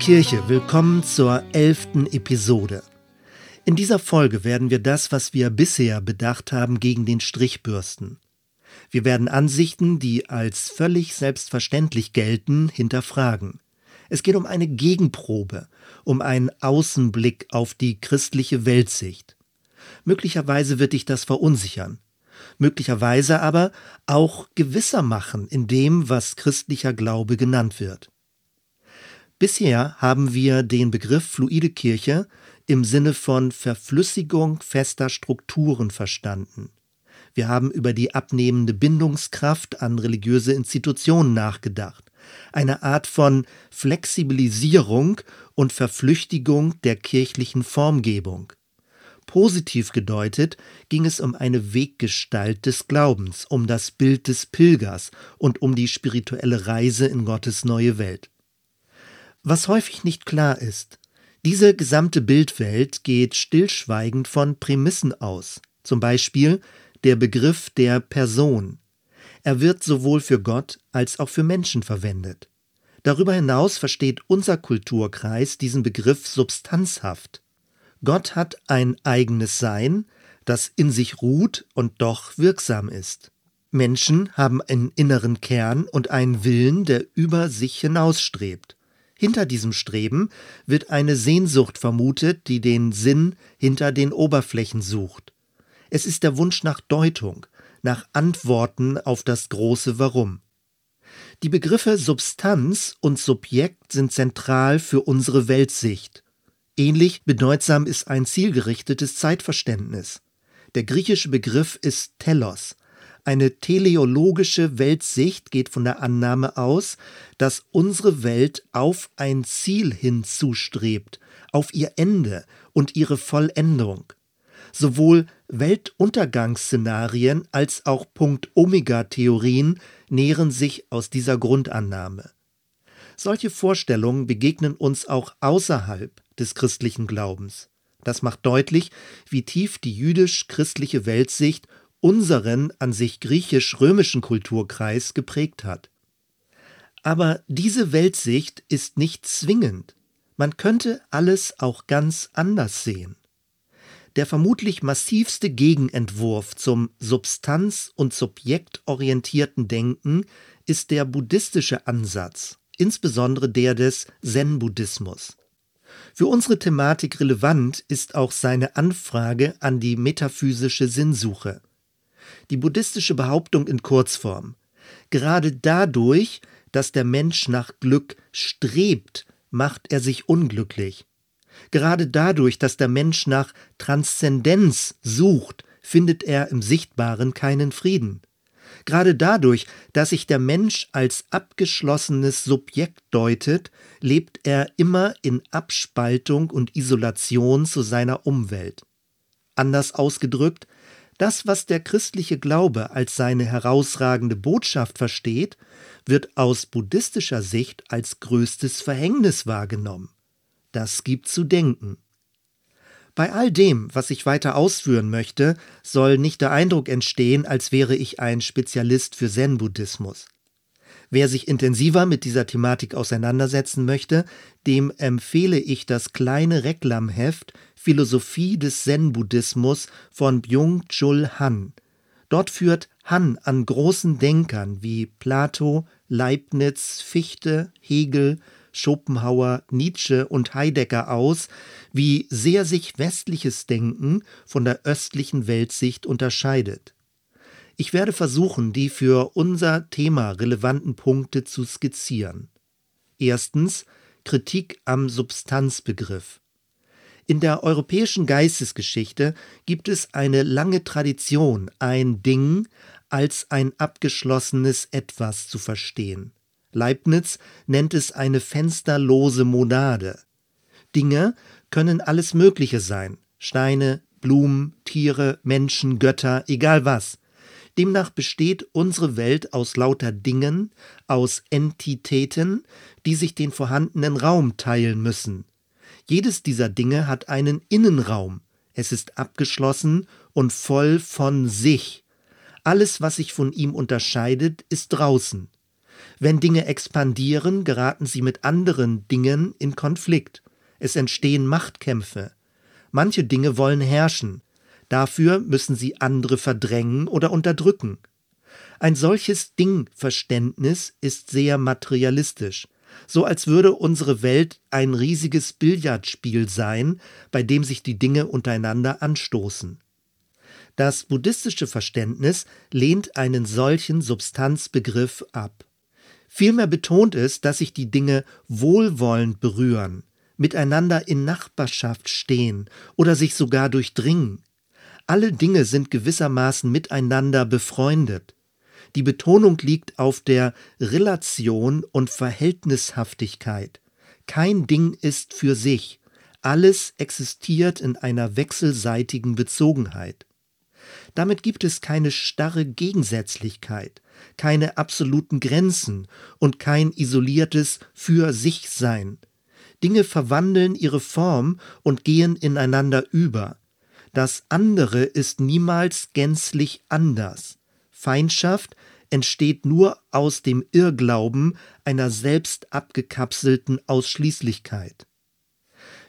Kirche, willkommen zur elften Episode. In dieser Folge werden wir das, was wir bisher bedacht haben, gegen den Strich bürsten. Wir werden Ansichten, die als völlig selbstverständlich gelten, hinterfragen. Es geht um eine Gegenprobe, um einen Außenblick auf die christliche Weltsicht. Möglicherweise wird dich das verunsichern, möglicherweise aber auch gewisser machen in dem, was christlicher Glaube genannt wird. Bisher haben wir den Begriff fluide Kirche im Sinne von Verflüssigung fester Strukturen verstanden. Wir haben über die abnehmende Bindungskraft an religiöse Institutionen nachgedacht. Eine Art von Flexibilisierung und Verflüchtigung der kirchlichen Formgebung. Positiv gedeutet ging es um eine Weggestalt des Glaubens, um das Bild des Pilgers und um die spirituelle Reise in Gottes neue Welt. Was häufig nicht klar ist, diese gesamte Bildwelt geht stillschweigend von Prämissen aus, zum Beispiel der Begriff der Person. Er wird sowohl für Gott als auch für Menschen verwendet. Darüber hinaus versteht unser Kulturkreis diesen Begriff substanzhaft. Gott hat ein eigenes Sein, das in sich ruht und doch wirksam ist. Menschen haben einen inneren Kern und einen Willen, der über sich hinausstrebt. Hinter diesem Streben wird eine Sehnsucht vermutet, die den Sinn hinter den Oberflächen sucht. Es ist der Wunsch nach Deutung, nach Antworten auf das große Warum. Die Begriffe Substanz und Subjekt sind zentral für unsere Weltsicht. Ähnlich bedeutsam ist ein zielgerichtetes Zeitverständnis. Der griechische Begriff ist Telos, eine teleologische Weltsicht geht von der Annahme aus, dass unsere Welt auf ein Ziel hinzustrebt, auf ihr Ende und ihre Vollendung. Sowohl Weltuntergangsszenarien als auch Punkt-Omega-Theorien nähren sich aus dieser Grundannahme. Solche Vorstellungen begegnen uns auch außerhalb des christlichen Glaubens. Das macht deutlich, wie tief die jüdisch-christliche Weltsicht unseren an sich griechisch-römischen Kulturkreis geprägt hat. Aber diese Weltsicht ist nicht zwingend. Man könnte alles auch ganz anders sehen. Der vermutlich massivste Gegenentwurf zum substanz- und subjektorientierten Denken ist der buddhistische Ansatz, insbesondere der des Zen-Buddhismus. Für unsere Thematik relevant ist auch seine Anfrage an die metaphysische Sinnsuche die buddhistische Behauptung in Kurzform. Gerade dadurch, dass der Mensch nach Glück strebt, macht er sich unglücklich. Gerade dadurch, dass der Mensch nach Transzendenz sucht, findet er im Sichtbaren keinen Frieden. Gerade dadurch, dass sich der Mensch als abgeschlossenes Subjekt deutet, lebt er immer in Abspaltung und Isolation zu seiner Umwelt. Anders ausgedrückt, das, was der christliche Glaube als seine herausragende Botschaft versteht, wird aus buddhistischer Sicht als größtes Verhängnis wahrgenommen. Das gibt zu denken. Bei all dem, was ich weiter ausführen möchte, soll nicht der Eindruck entstehen, als wäre ich ein Spezialist für Zen-Buddhismus. Wer sich intensiver mit dieser Thematik auseinandersetzen möchte, dem empfehle ich das kleine Reklamheft Philosophie des Zen-Buddhismus von Byung-Chul Han. Dort führt Han an großen Denkern wie Plato, Leibniz, Fichte, Hegel, Schopenhauer, Nietzsche und Heidegger aus, wie sehr sich westliches Denken von der östlichen Weltsicht unterscheidet. Ich werde versuchen, die für unser Thema relevanten Punkte zu skizzieren. Erstens Kritik am Substanzbegriff. In der europäischen Geistesgeschichte gibt es eine lange Tradition, ein Ding als ein abgeschlossenes Etwas zu verstehen. Leibniz nennt es eine fensterlose Monade. Dinge können alles Mögliche sein. Steine, Blumen, Tiere, Menschen, Götter, egal was. Demnach besteht unsere Welt aus lauter Dingen, aus Entitäten, die sich den vorhandenen Raum teilen müssen. Jedes dieser Dinge hat einen Innenraum. Es ist abgeschlossen und voll von sich. Alles, was sich von ihm unterscheidet, ist draußen. Wenn Dinge expandieren, geraten sie mit anderen Dingen in Konflikt. Es entstehen Machtkämpfe. Manche Dinge wollen herrschen. Dafür müssen sie andere verdrängen oder unterdrücken. Ein solches Dingverständnis ist sehr materialistisch, so als würde unsere Welt ein riesiges Billardspiel sein, bei dem sich die Dinge untereinander anstoßen. Das buddhistische Verständnis lehnt einen solchen Substanzbegriff ab. Vielmehr betont es, dass sich die Dinge wohlwollend berühren, miteinander in Nachbarschaft stehen oder sich sogar durchdringen. Alle Dinge sind gewissermaßen miteinander befreundet. Die Betonung liegt auf der Relation und Verhältnishaftigkeit. Kein Ding ist für sich, alles existiert in einer wechselseitigen Bezogenheit. Damit gibt es keine starre Gegensätzlichkeit, keine absoluten Grenzen und kein isoliertes Für sich Sein. Dinge verwandeln ihre Form und gehen ineinander über. Das andere ist niemals gänzlich anders. Feindschaft entsteht nur aus dem Irrglauben einer selbst abgekapselten Ausschließlichkeit.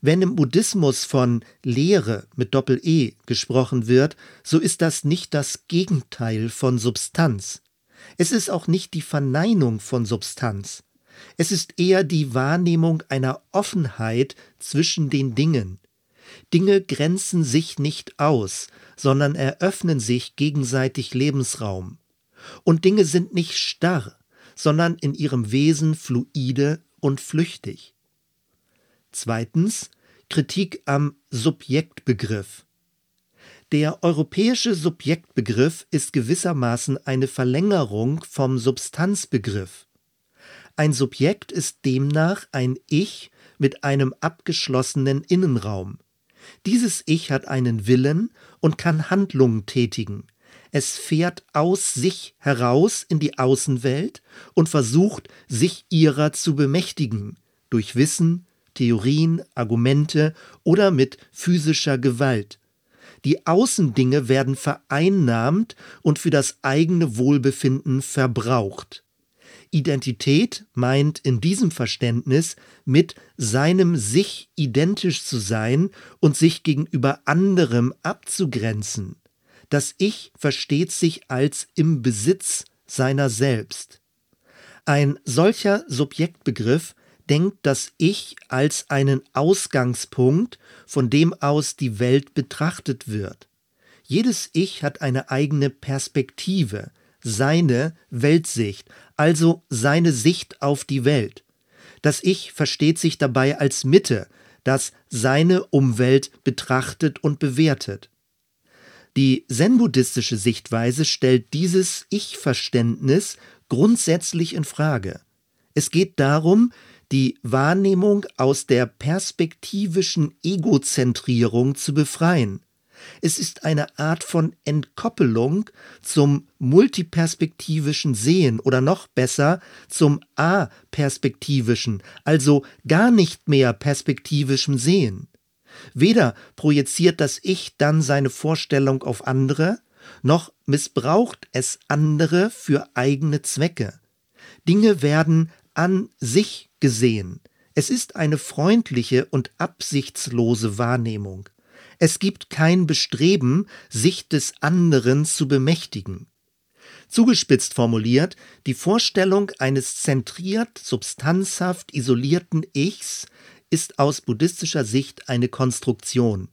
Wenn im Buddhismus von Lehre mit Doppel-E gesprochen wird, so ist das nicht das Gegenteil von Substanz. Es ist auch nicht die Verneinung von Substanz. Es ist eher die Wahrnehmung einer Offenheit zwischen den Dingen. Dinge grenzen sich nicht aus, sondern eröffnen sich gegenseitig Lebensraum. Und Dinge sind nicht starr, sondern in ihrem Wesen fluide und flüchtig. Zweitens Kritik am Subjektbegriff. Der europäische Subjektbegriff ist gewissermaßen eine Verlängerung vom Substanzbegriff. Ein Subjekt ist demnach ein Ich mit einem abgeschlossenen Innenraum. Dieses Ich hat einen Willen und kann Handlungen tätigen. Es fährt aus sich heraus in die Außenwelt und versucht, sich ihrer zu bemächtigen, durch Wissen, Theorien, Argumente oder mit physischer Gewalt. Die Außendinge werden vereinnahmt und für das eigene Wohlbefinden verbraucht. Identität meint in diesem Verständnis mit seinem sich identisch zu sein und sich gegenüber anderem abzugrenzen. Das Ich versteht sich als im Besitz seiner selbst. Ein solcher Subjektbegriff denkt das Ich als einen Ausgangspunkt, von dem aus die Welt betrachtet wird. Jedes Ich hat eine eigene Perspektive, seine Weltsicht, also seine Sicht auf die Welt. Das Ich versteht sich dabei als Mitte, das seine Umwelt betrachtet und bewertet. Die zen-buddhistische Sichtweise stellt dieses Ich-Verständnis grundsätzlich in Frage. Es geht darum, die Wahrnehmung aus der perspektivischen Egozentrierung zu befreien. Es ist eine Art von Entkoppelung zum multiperspektivischen Sehen oder noch besser zum aperspektivischen, also gar nicht mehr perspektivischen Sehen. Weder projiziert das Ich dann seine Vorstellung auf andere, noch missbraucht es andere für eigene Zwecke. Dinge werden an sich gesehen. Es ist eine freundliche und absichtslose Wahrnehmung. Es gibt kein Bestreben, sich des anderen zu bemächtigen. Zugespitzt formuliert, die Vorstellung eines zentriert, substanzhaft isolierten Ichs ist aus buddhistischer Sicht eine Konstruktion.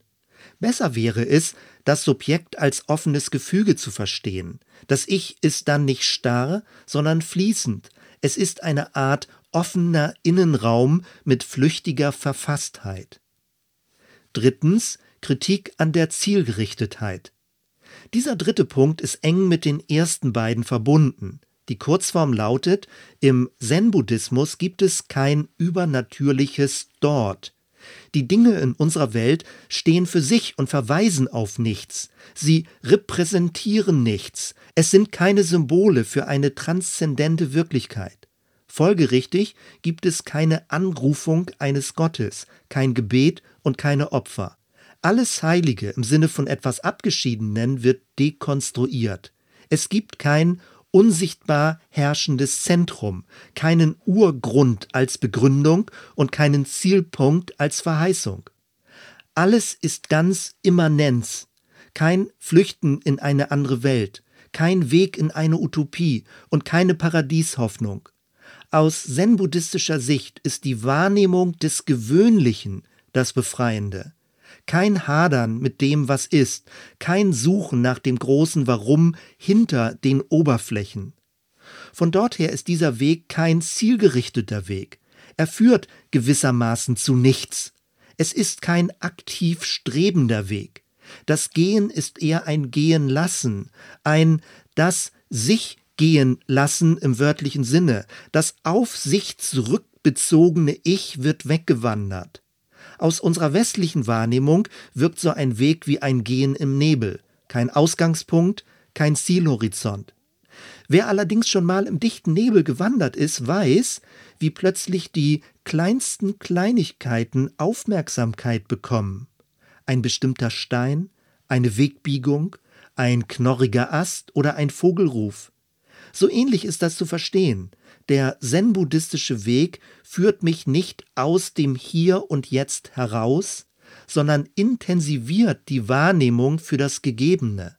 Besser wäre es, das Subjekt als offenes Gefüge zu verstehen. Das Ich ist dann nicht starr, sondern fließend. Es ist eine Art offener Innenraum mit flüchtiger Verfasstheit. Drittens Kritik an der Zielgerichtetheit. Dieser dritte Punkt ist eng mit den ersten beiden verbunden. Die Kurzform lautet, im Zen-Buddhismus gibt es kein übernatürliches Dort. Die Dinge in unserer Welt stehen für sich und verweisen auf nichts. Sie repräsentieren nichts. Es sind keine Symbole für eine transzendente Wirklichkeit. Folgerichtig gibt es keine Anrufung eines Gottes, kein Gebet und keine Opfer. Alles Heilige im Sinne von etwas Abgeschiedenen wird dekonstruiert. Es gibt kein unsichtbar herrschendes Zentrum, keinen Urgrund als Begründung und keinen Zielpunkt als Verheißung. Alles ist ganz Immanenz, kein Flüchten in eine andere Welt, kein Weg in eine Utopie und keine Paradieshoffnung. Aus zen-buddhistischer Sicht ist die Wahrnehmung des Gewöhnlichen das Befreiende. Kein Hadern mit dem, was ist, kein Suchen nach dem großen Warum hinter den Oberflächen. Von dort her ist dieser Weg kein zielgerichteter Weg. Er führt gewissermaßen zu nichts. Es ist kein aktiv strebender Weg. Das Gehen ist eher ein Gehen lassen, ein das sich gehen lassen im wörtlichen Sinne. Das auf sich zurückbezogene Ich wird weggewandert. Aus unserer westlichen Wahrnehmung wirkt so ein Weg wie ein Gehen im Nebel. Kein Ausgangspunkt, kein Zielhorizont. Wer allerdings schon mal im dichten Nebel gewandert ist, weiß, wie plötzlich die kleinsten Kleinigkeiten Aufmerksamkeit bekommen. Ein bestimmter Stein, eine Wegbiegung, ein knorriger Ast oder ein Vogelruf. So ähnlich ist das zu verstehen. Der zen-buddhistische Weg führt mich nicht aus dem Hier und Jetzt heraus, sondern intensiviert die Wahrnehmung für das Gegebene.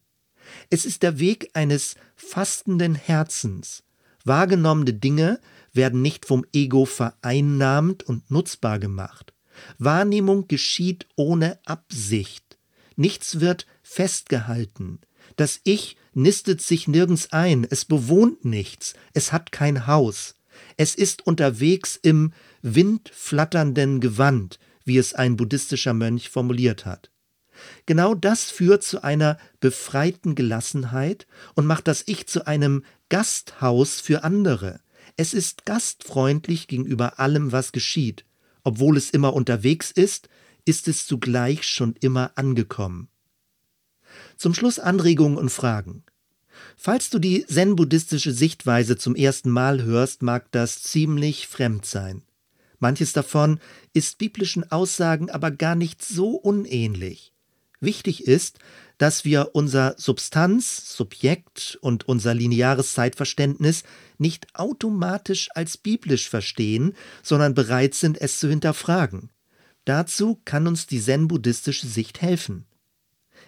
Es ist der Weg eines fastenden Herzens. Wahrgenommene Dinge werden nicht vom Ego vereinnahmt und nutzbar gemacht. Wahrnehmung geschieht ohne Absicht. Nichts wird festgehalten. Das Ich nistet sich nirgends ein, es bewohnt nichts, es hat kein Haus. Es ist unterwegs im windflatternden Gewand, wie es ein buddhistischer Mönch formuliert hat. Genau das führt zu einer befreiten Gelassenheit und macht das Ich zu einem Gasthaus für andere. Es ist gastfreundlich gegenüber allem, was geschieht. Obwohl es immer unterwegs ist, ist es zugleich schon immer angekommen. Zum Schluss Anregungen und Fragen. Falls du die zen-buddhistische Sichtweise zum ersten Mal hörst, mag das ziemlich fremd sein. Manches davon ist biblischen Aussagen aber gar nicht so unähnlich. Wichtig ist, dass wir unser Substanz, Subjekt und unser lineares Zeitverständnis nicht automatisch als biblisch verstehen, sondern bereit sind, es zu hinterfragen. Dazu kann uns die zen-buddhistische Sicht helfen.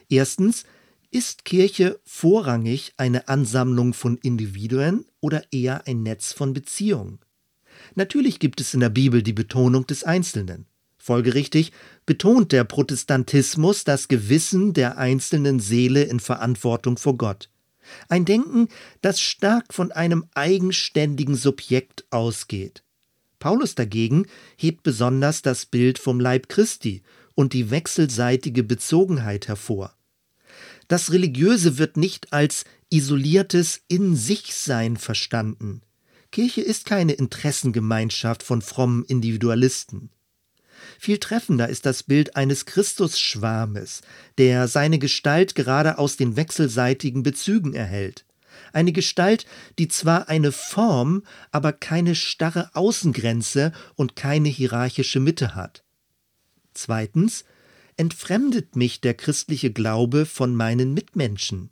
Erstens, ist Kirche vorrangig eine Ansammlung von Individuen oder eher ein Netz von Beziehungen? Natürlich gibt es in der Bibel die Betonung des Einzelnen. Folgerichtig betont der Protestantismus das Gewissen der einzelnen Seele in Verantwortung vor Gott. Ein Denken, das stark von einem eigenständigen Subjekt ausgeht. Paulus dagegen hebt besonders das Bild vom Leib Christi und die wechselseitige Bezogenheit hervor. Das Religiöse wird nicht als isoliertes In-sich-Sein verstanden. Kirche ist keine Interessengemeinschaft von frommen Individualisten. Viel treffender ist das Bild eines Christusschwarmes, der seine Gestalt gerade aus den wechselseitigen Bezügen erhält. Eine Gestalt, die zwar eine Form, aber keine starre Außengrenze und keine hierarchische Mitte hat. Zweitens, entfremdet mich der christliche Glaube von meinen Mitmenschen?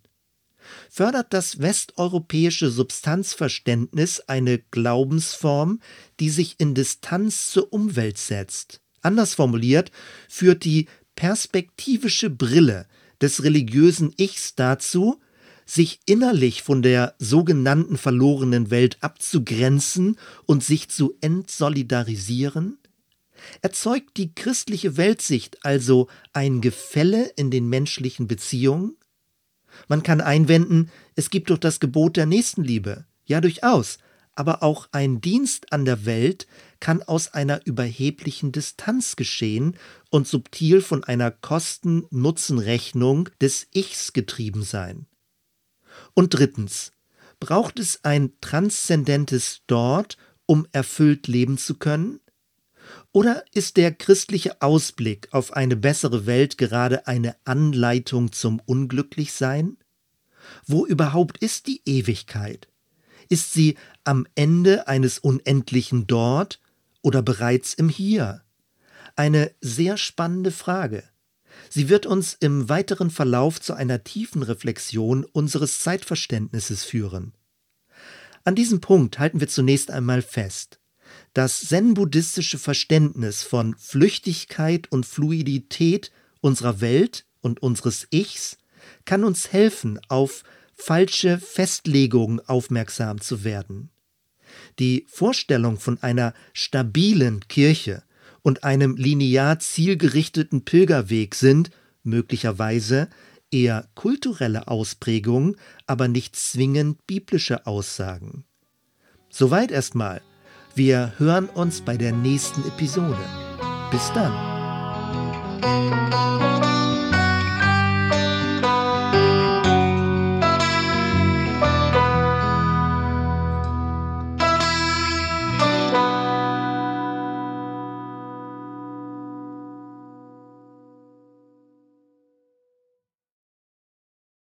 Fördert das westeuropäische Substanzverständnis eine Glaubensform, die sich in Distanz zur Umwelt setzt? Anders formuliert, führt die perspektivische Brille des religiösen Ichs dazu, sich innerlich von der sogenannten verlorenen Welt abzugrenzen und sich zu entsolidarisieren? Erzeugt die christliche Weltsicht also ein Gefälle in den menschlichen Beziehungen? Man kann einwenden, es gibt doch das Gebot der Nächstenliebe. Ja, durchaus. Aber auch ein Dienst an der Welt kann aus einer überheblichen Distanz geschehen und subtil von einer Kosten-Nutzen-Rechnung des Ichs getrieben sein. Und drittens, braucht es ein transzendentes Dort, um erfüllt leben zu können? Oder ist der christliche Ausblick auf eine bessere Welt gerade eine Anleitung zum Unglücklichsein? Wo überhaupt ist die Ewigkeit? Ist sie am Ende eines unendlichen Dort oder bereits im Hier? Eine sehr spannende Frage. Sie wird uns im weiteren Verlauf zu einer tiefen Reflexion unseres Zeitverständnisses führen. An diesem Punkt halten wir zunächst einmal fest. Das zen-buddhistische Verständnis von Flüchtigkeit und Fluidität unserer Welt und unseres Ichs kann uns helfen, auf falsche Festlegungen aufmerksam zu werden. Die Vorstellung von einer stabilen Kirche und einem linear zielgerichteten Pilgerweg sind möglicherweise eher kulturelle Ausprägungen, aber nicht zwingend biblische Aussagen. Soweit erstmal. Wir hören uns bei der nächsten Episode. Bis dann.